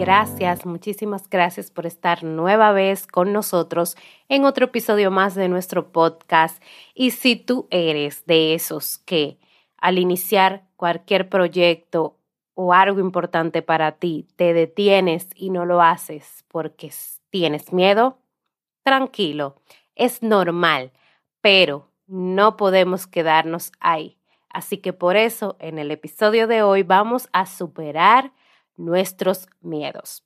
Gracias, muchísimas gracias por estar nueva vez con nosotros en otro episodio más de nuestro podcast. Y si tú eres de esos que al iniciar cualquier proyecto o algo importante para ti, te detienes y no lo haces porque tienes miedo, tranquilo, es normal, pero no podemos quedarnos ahí. Así que por eso en el episodio de hoy vamos a superar nuestros miedos.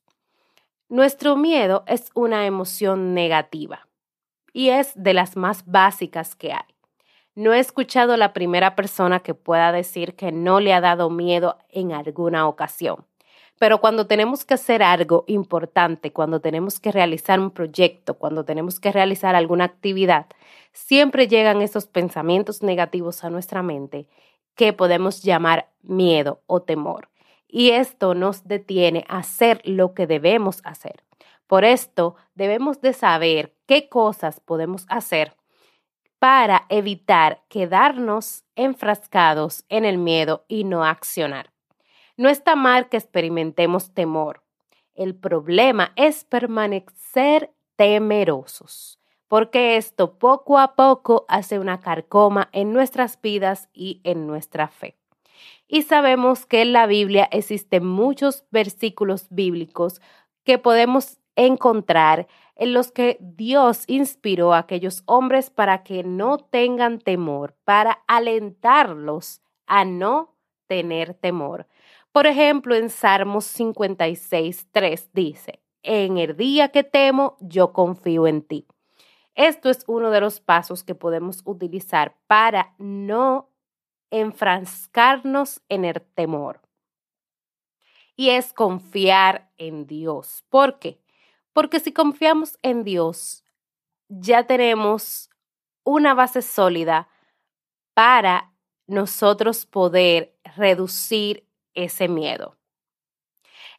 Nuestro miedo es una emoción negativa y es de las más básicas que hay. No he escuchado la primera persona que pueda decir que no le ha dado miedo en alguna ocasión. Pero cuando tenemos que hacer algo importante, cuando tenemos que realizar un proyecto, cuando tenemos que realizar alguna actividad, siempre llegan esos pensamientos negativos a nuestra mente que podemos llamar miedo o temor. Y esto nos detiene a hacer lo que debemos hacer. Por esto debemos de saber qué cosas podemos hacer para evitar quedarnos enfrascados en el miedo y no accionar. No está mal que experimentemos temor. El problema es permanecer temerosos, porque esto poco a poco hace una carcoma en nuestras vidas y en nuestra fe. Y sabemos que en la Biblia existen muchos versículos bíblicos que podemos encontrar en los que Dios inspiró a aquellos hombres para que no tengan temor, para alentarlos a no tener temor. Por ejemplo, en Salmos 56, 3 dice, en el día que temo, yo confío en ti. Esto es uno de los pasos que podemos utilizar para no enfrascarnos en el temor. Y es confiar en Dios. ¿Por qué? Porque si confiamos en Dios, ya tenemos una base sólida para nosotros poder reducir ese miedo.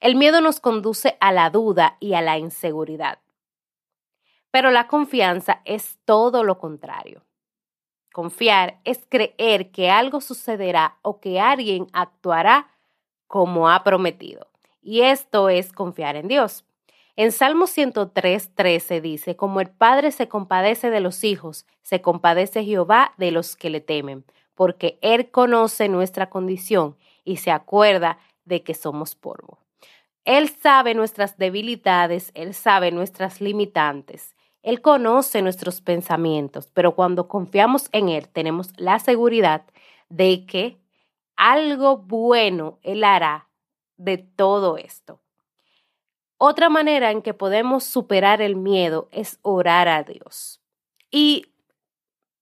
El miedo nos conduce a la duda y a la inseguridad. Pero la confianza es todo lo contrario. Confiar es creer que algo sucederá o que alguien actuará como ha prometido. Y esto es confiar en Dios. En Salmo 103, 13 dice, como el Padre se compadece de los hijos, se compadece Jehová de los que le temen, porque Él conoce nuestra condición y se acuerda de que somos polvo. Él sabe nuestras debilidades, Él sabe nuestras limitantes, Él conoce nuestros pensamientos, pero cuando confiamos en Él tenemos la seguridad de que algo bueno Él hará de todo esto. Otra manera en que podemos superar el miedo es orar a Dios. Y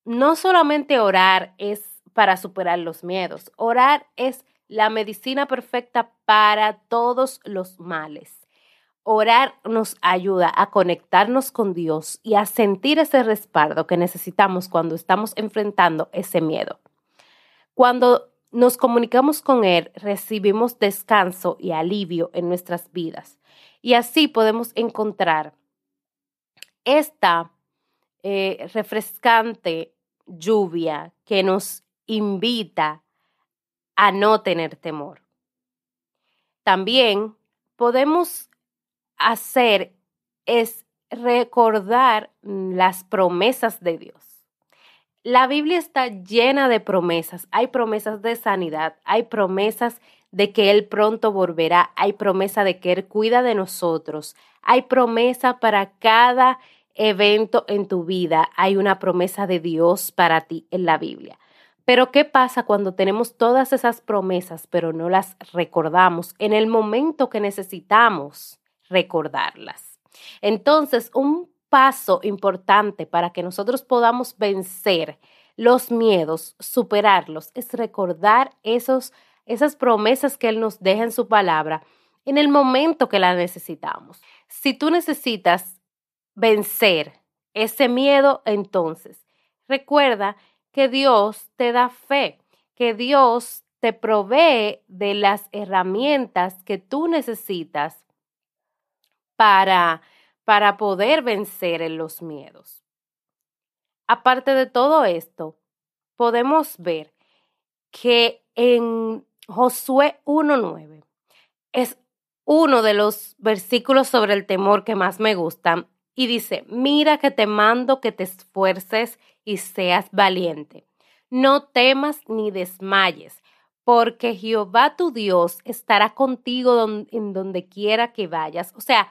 no solamente orar es para superar los miedos, orar es la medicina perfecta para todos los males. Orar nos ayuda a conectarnos con Dios y a sentir ese respaldo que necesitamos cuando estamos enfrentando ese miedo. Cuando nos comunicamos con Él, recibimos descanso y alivio en nuestras vidas. Y así podemos encontrar esta eh, refrescante lluvia que nos invita a no tener temor. También podemos hacer es recordar las promesas de Dios. La Biblia está llena de promesas. Hay promesas de sanidad, hay promesas de que Él pronto volverá, hay promesa de que Él cuida de nosotros, hay promesa para cada evento en tu vida, hay una promesa de Dios para ti en la Biblia. Pero ¿qué pasa cuando tenemos todas esas promesas pero no las recordamos en el momento que necesitamos recordarlas? Entonces, un paso importante para que nosotros podamos vencer los miedos, superarlos, es recordar esos esas promesas que Él nos deja en su palabra en el momento que la necesitamos. Si tú necesitas vencer ese miedo, entonces recuerda que Dios te da fe, que Dios te provee de las herramientas que tú necesitas para, para poder vencer en los miedos. Aparte de todo esto, podemos ver que en Josué 1.9 es uno de los versículos sobre el temor que más me gustan y dice, mira que te mando que te esfuerces y seas valiente. No temas ni desmayes, porque Jehová tu Dios estará contigo en donde quiera que vayas. O sea,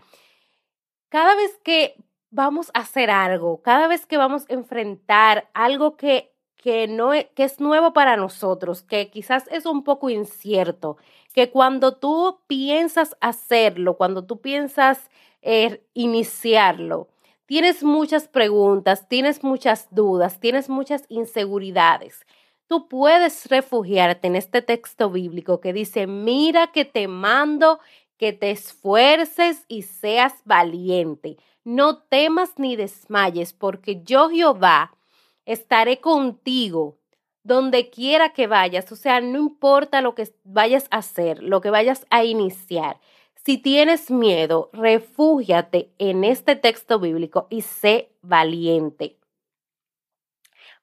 cada vez que vamos a hacer algo, cada vez que vamos a enfrentar algo que, que, no, e, que es nuevo para nosotros, que quizás es un poco incierto, que cuando tú piensas hacerlo, cuando tú piensas eh, iniciarlo, tienes muchas preguntas, tienes muchas dudas, tienes muchas inseguridades. Tú puedes refugiarte en este texto bíblico que dice, mira que te mando que te esfuerces y seas valiente. No temas ni desmayes, porque yo Jehová estaré contigo donde quiera que vayas. O sea, no importa lo que vayas a hacer, lo que vayas a iniciar. Si tienes miedo, refúgiate en este texto bíblico y sé valiente.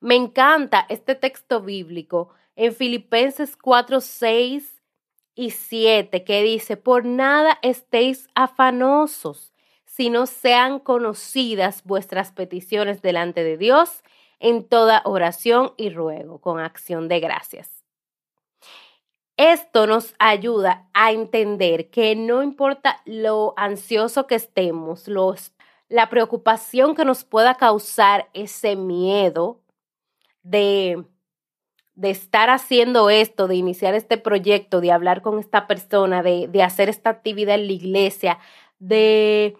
Me encanta este texto bíblico en Filipenses 4, 6 y 7 que dice, por nada estéis afanosos, sino sean conocidas vuestras peticiones delante de Dios en toda oración y ruego con acción de gracias. Esto nos ayuda a entender que no importa lo ansioso que estemos, los, la preocupación que nos pueda causar ese miedo, de, de estar haciendo esto, de iniciar este proyecto, de hablar con esta persona, de, de hacer esta actividad en la iglesia, de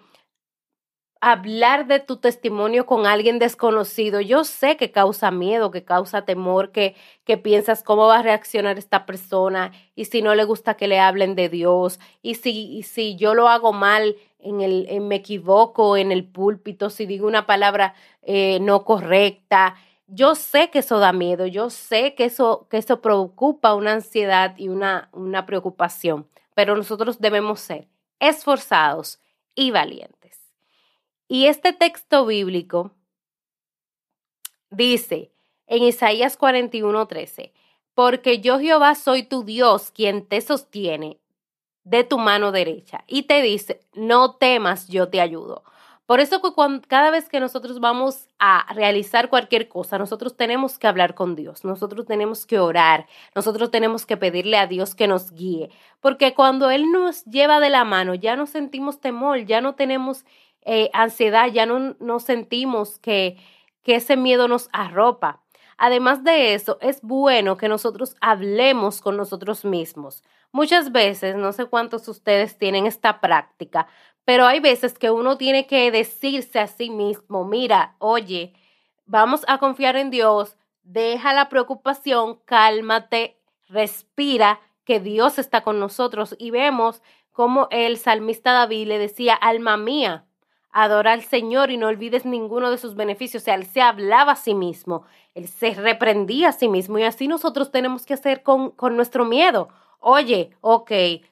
hablar de tu testimonio con alguien desconocido, yo sé que causa miedo, que causa temor, que, que piensas cómo va a reaccionar esta persona y si no le gusta que le hablen de Dios y si, si yo lo hago mal, en el, me equivoco en el púlpito, si digo una palabra eh, no correcta yo sé que eso da miedo, yo sé que eso, que eso preocupa una ansiedad y una, una preocupación, pero nosotros debemos ser esforzados y valientes. Y este texto bíblico dice en Isaías 41:13, porque yo Jehová soy tu Dios quien te sostiene de tu mano derecha y te dice, no temas, yo te ayudo. Por eso cada vez que nosotros vamos a realizar cualquier cosa, nosotros tenemos que hablar con Dios, nosotros tenemos que orar, nosotros tenemos que pedirle a Dios que nos guíe, porque cuando Él nos lleva de la mano, ya no sentimos temor, ya no tenemos eh, ansiedad, ya no, sentimos que, que ese miedo nos arropa. Además de eso, es bueno que nosotros hablemos con nosotros mismos. Muchas veces, no sé cuántos ustedes tienen esta práctica, pero hay veces que uno tiene que decirse a sí mismo, mira, oye, vamos a confiar en Dios, deja la preocupación, cálmate, respira, que Dios está con nosotros. Y vemos como el salmista David le decía, alma mía, adora al Señor y no olvides ninguno de sus beneficios. O sea, él se hablaba a sí mismo, él se reprendía a sí mismo y así nosotros tenemos que hacer con, con nuestro miedo. Oye, ok,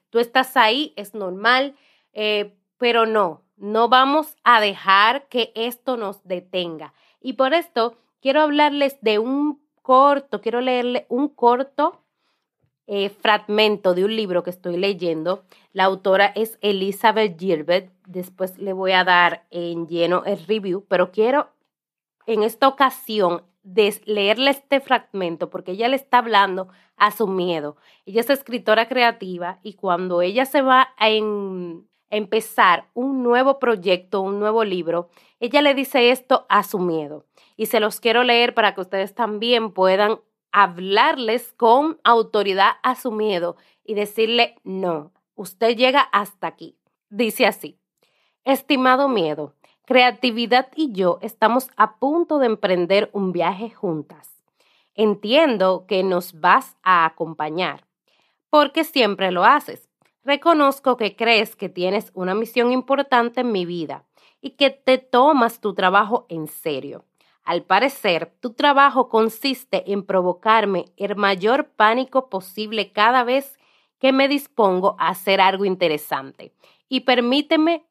tú estás ahí, es normal, eh, pero no, no vamos a dejar que esto nos detenga. Y por esto quiero hablarles de un corto, quiero leerle un corto eh, fragmento de un libro que estoy leyendo. La autora es Elizabeth Gilbert. Después le voy a dar en lleno el review, pero quiero en esta ocasión leerle este fragmento porque ella le está hablando a su miedo. Ella es escritora creativa y cuando ella se va a, empezar un nuevo proyecto, un nuevo libro, ella le dice esto a su miedo. Y se los quiero leer para que ustedes también puedan hablarles con autoridad a su miedo y decirle, no, usted llega hasta aquí. Dice así, estimado miedo, creatividad y yo estamos a punto de emprender un viaje juntas. Entiendo que nos vas a acompañar, porque siempre lo haces Reconozco que crees que tienes una misión importante en mi vida y que te tomas tu trabajo en serio. Al parecer, tu trabajo consiste en provocarme el mayor pánico posible cada vez que me dispongo a hacer algo interesante. Y permíteme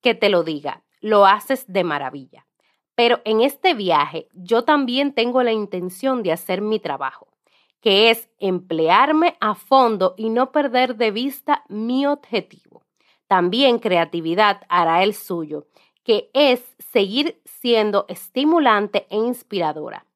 que te lo diga, lo haces de maravilla. Pero en este viaje yo también tengo la intención de hacer mi trabajo, que es emplearme a fondo y no perder de vista mi objetivo. También creatividad hará el suyo, que es seguir siendo estimulante e inspiradora.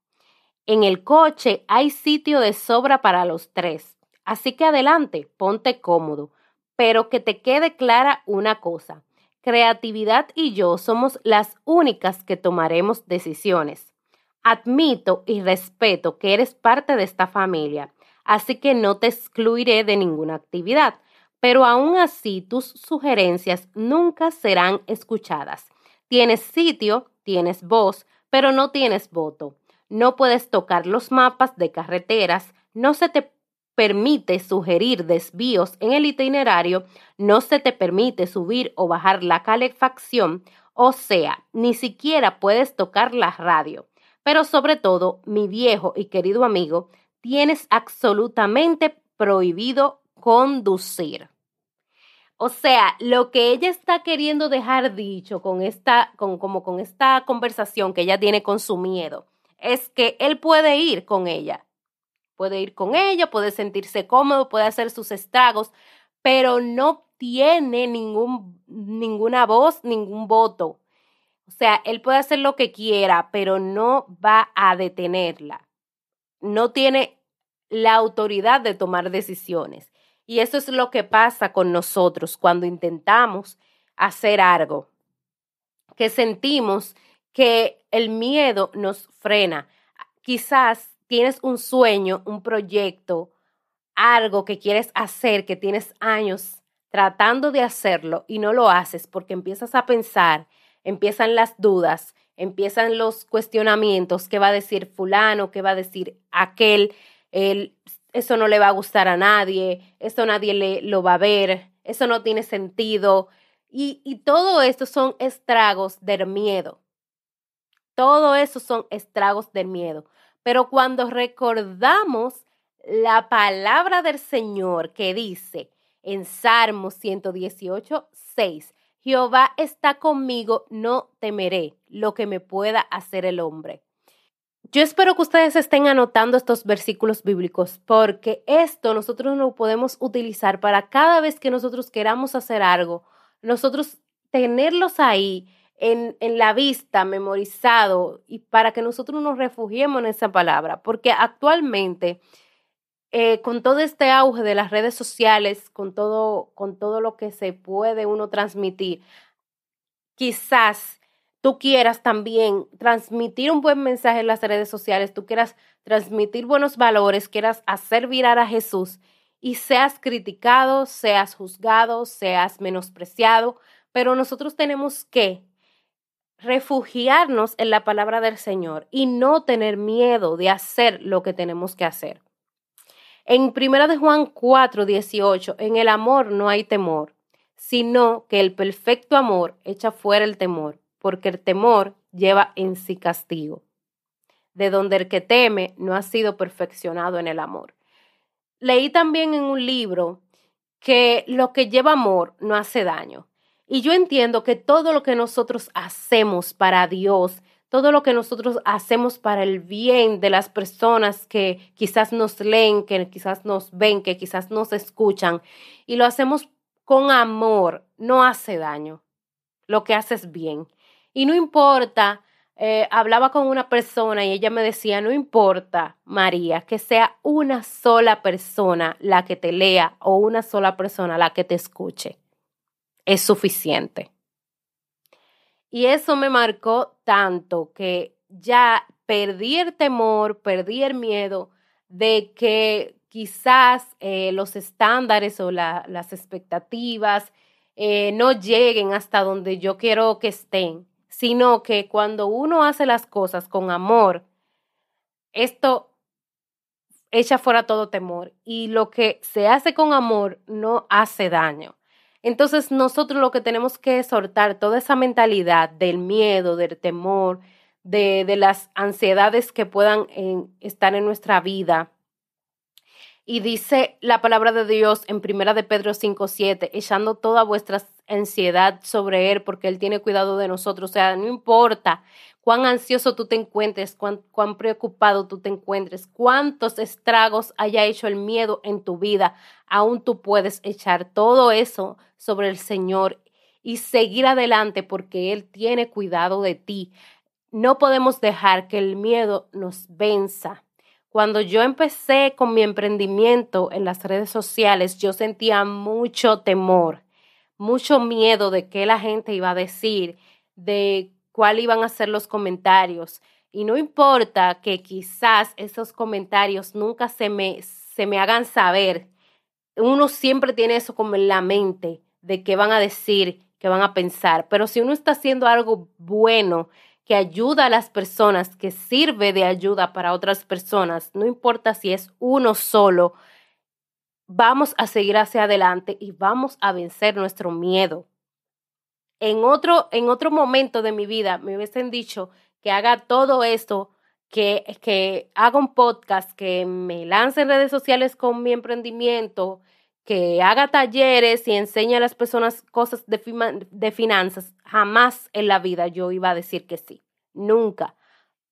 En el coche hay sitio de sobra para los tres, así que adelante, ponte cómodo, pero que te quede clara una cosa. Creatividad y yo somos las únicas que tomaremos decisiones. Admito y respeto que eres parte de esta familia, así que no te excluiré de ninguna actividad, pero aún así tus sugerencias nunca serán escuchadas. Tienes sitio, tienes voz, pero no tienes voto. No puedes tocar los mapas de carreteras, no se te permite sugerir desvíos en el itinerario, no se te permite subir o bajar la calefacción, o sea, ni siquiera puedes tocar la radio. Pero sobre todo, mi viejo y querido amigo, tienes absolutamente prohibido conducir. O sea, lo que ella está queriendo dejar dicho con esta, con, como con esta conversación que ella tiene con su miedo, es que él puede ir con ella, puede ir con ella, puede sentirse cómodo, puede hacer sus estragos, pero no tiene ningún, ninguna voz, ningún voto. O sea, él puede hacer lo que quiera, pero no va a detenerla. No tiene la autoridad de tomar decisiones. Y eso es lo que pasa con nosotros cuando intentamos hacer algo, que sentimos que el miedo nos frena. Quizás tienes un sueño, un proyecto, algo que quieres hacer, que tienes años tratando de hacerlo y no lo haces porque empiezas a pensar, empiezan las dudas, empiezan los cuestionamientos, qué va a decir fulano, qué va a decir aquel, el, eso no le va a gustar a nadie, eso nadie le, lo va a ver, eso no tiene sentido. Y, y todo esto son estragos del miedo. Todo eso son estragos del miedo. Pero cuando recordamos la palabra del Señor que dice en Salmo 118, 6, Jehová está conmigo, no temeré lo que me pueda hacer el hombre. Yo espero que ustedes estén anotando estos versículos bíblicos porque esto nosotros lo podemos utilizar para cada vez que nosotros queramos hacer algo, nosotros tenerlos ahí en, en, la vista, memorizado, y para que nosotros nos refugiemos en esa palabra, porque actualmente, eh, con todo este auge de las redes sociales, con todo, con todo lo que se puede uno transmitir, quizás tú quieras también transmitir un buen mensaje en las redes sociales, tú quieras transmitir buenos valores, quieras hacer virar a Jesús y seas criticado, seas juzgado, seas menospreciado, pero nosotros tenemos que refugiarnos en la palabra del Señor y no tener miedo de hacer lo que tenemos que hacer. En 1 de Juan 4, 18, en el amor no hay temor, sino que el perfecto amor echa fuera el temor, porque el temor lleva en sí castigo, de donde el que teme no ha sido perfeccionado en el amor. Leí también en un libro que lo que lleva amor no hace daño. Y yo entiendo que todo lo que nosotros hacemos para Dios, todo lo que nosotros hacemos para el bien de las personas que quizás nos leen, que quizás nos ven, que quizás nos escuchan, y lo hacemos con amor, no hace daño. Lo que hace es bien. Y no importa, eh, hablaba con una persona y ella me decía, no importa, María, que sea una sola persona la que te lea o una sola persona la que te escuche es suficiente. Y eso me marcó tanto que ya perdí el temor, perdí el miedo de que quizás eh, los estándares o las expectativas eh, no lleguen hasta donde yo quiero que estén, sino que cuando uno hace las cosas con amor, esto echa fuera todo temor y lo que se hace con amor no hace daño. Entonces nosotros lo que tenemos que soltar toda esa mentalidad del miedo, del temor, de, de las ansiedades que puedan estar en nuestra vida. Y dice la palabra de Dios en Primera de Pedro 5:7, echando toda vuestra ansiedad sobre él porque él tiene cuidado de nosotros, o sea, no importa cuán ansioso tú te encuentres, cuán, preocupado tú te encuentres, cuántos estragos haya hecho el miedo en tu vida, aún tú puedes echar todo eso sobre el Señor y seguir adelante porque Él tiene cuidado de ti. No podemos dejar que el miedo nos venza. Cuando yo empecé con mi emprendimiento en las redes sociales, yo sentía mucho temor, mucho miedo de qué la gente iba a decir, de cuál iban a ser los comentarios. Y no importa que quizás esos comentarios nunca se me, se me hagan saber, uno siempre tiene eso como en la mente de qué van a decir, qué van a pensar. Pero si uno está haciendo algo bueno, que ayuda a las personas, que sirve de ayuda para otras personas, no importa si es uno solo, vamos a seguir hacia adelante y vamos a vencer nuestro miedo. En otro, en otro momento de mi vida me hubiesen dicho que haga todo esto, que, que haga un podcast, que me lance en redes sociales con mi emprendimiento, que haga talleres y enseñe a las personas cosas de, de finanzas, jamás en la vida yo iba a decir que sí, nunca.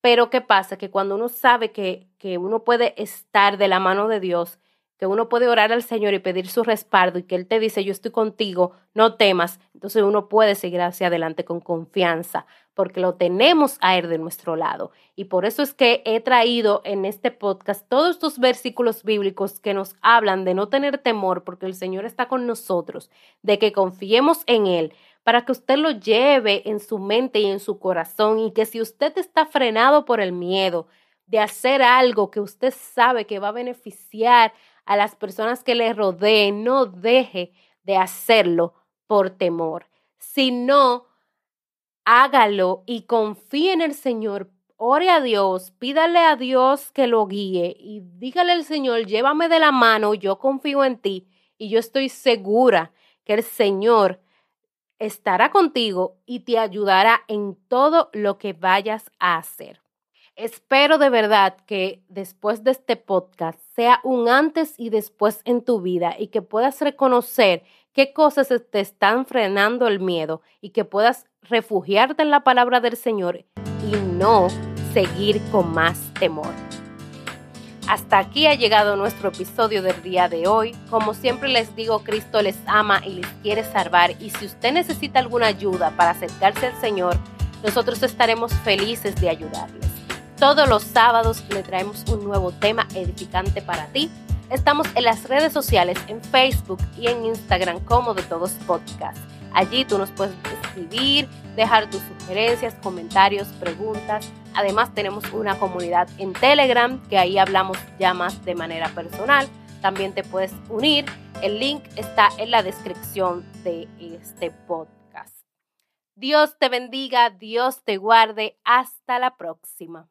Pero ¿qué pasa? Que cuando uno sabe que, que uno puede estar de la mano de Dios, que uno puede orar al Señor y pedir su respaldo y que Él te dice, yo estoy contigo, no temas, entonces uno puede seguir hacia adelante con confianza, porque lo tenemos a Él de nuestro lado. Y por eso es que he traído en este podcast todos estos versículos bíblicos que nos hablan de no tener temor, porque el Señor está con nosotros, de que confiemos en Él, para que usted lo lleve en su mente y en su corazón y que si usted está frenado por el miedo, de hacer algo que usted sabe que va a beneficiar a las personas que le rodeen, no deje de hacerlo por temor, sino hágalo y confíe en el Señor. Ore a Dios, pídale a Dios que lo guíe y dígale al Señor, llévame de la mano, yo confío en ti y yo estoy segura que el Señor estará contigo y te ayudará en todo lo que vayas a hacer. Espero de verdad que después de este podcast sea un antes y después en tu vida y que puedas reconocer qué cosas te están frenando el miedo y que puedas refugiarte en la palabra del Señor y no seguir con más temor. Hasta aquí ha llegado nuestro episodio del día de hoy. Como siempre les digo, Cristo les ama y les quiere salvar y si usted necesita alguna ayuda para acercarse al Señor, nosotros estaremos felices de ayudarles. Todos los sábados le traemos un nuevo tema edificante para ti. Estamos en las redes sociales, en Facebook y en Instagram como de todos podcast. Allí tú nos puedes escribir, dejar tus sugerencias, comentarios, preguntas. Además tenemos una comunidad en Telegram que ahí hablamos ya más de manera personal. También te puedes unir. El link está en la descripción de este podcast. Dios te bendiga, Dios te guarde. Hasta la próxima.